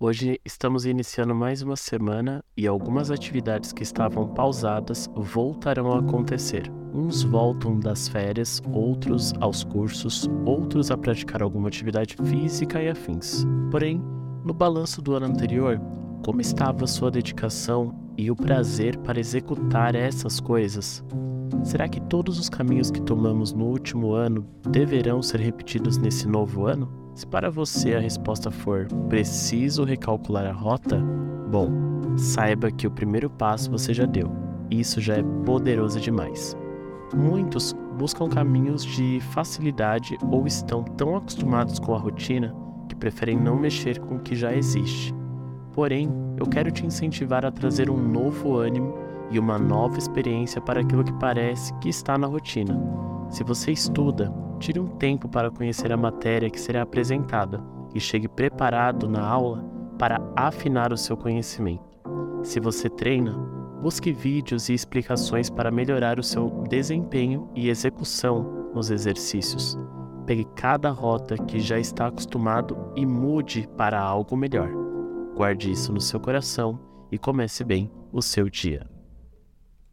Hoje estamos iniciando mais uma semana e algumas atividades que estavam pausadas voltarão a acontecer. Uns voltam das férias, outros aos cursos, outros a praticar alguma atividade física e afins. Porém, no balanço do ano anterior, como estava sua dedicação e o prazer para executar essas coisas? Será que todos os caminhos que tomamos no último ano deverão ser repetidos nesse novo ano? Se para você a resposta for preciso recalcular a rota, bom, saiba que o primeiro passo você já deu. Isso já é poderoso demais. Muitos buscam caminhos de facilidade ou estão tão acostumados com a rotina que preferem não mexer com o que já existe. Porém, eu quero te incentivar a trazer um novo ânimo e uma nova experiência para aquilo que parece que está na rotina. Se você estuda, tire um tempo para conhecer a matéria que será apresentada e chegue preparado na aula para afinar o seu conhecimento. Se você treina, busque vídeos e explicações para melhorar o seu desempenho e execução nos exercícios. Pegue cada rota que já está acostumado e mude para algo melhor. Guarde isso no seu coração e comece bem o seu dia.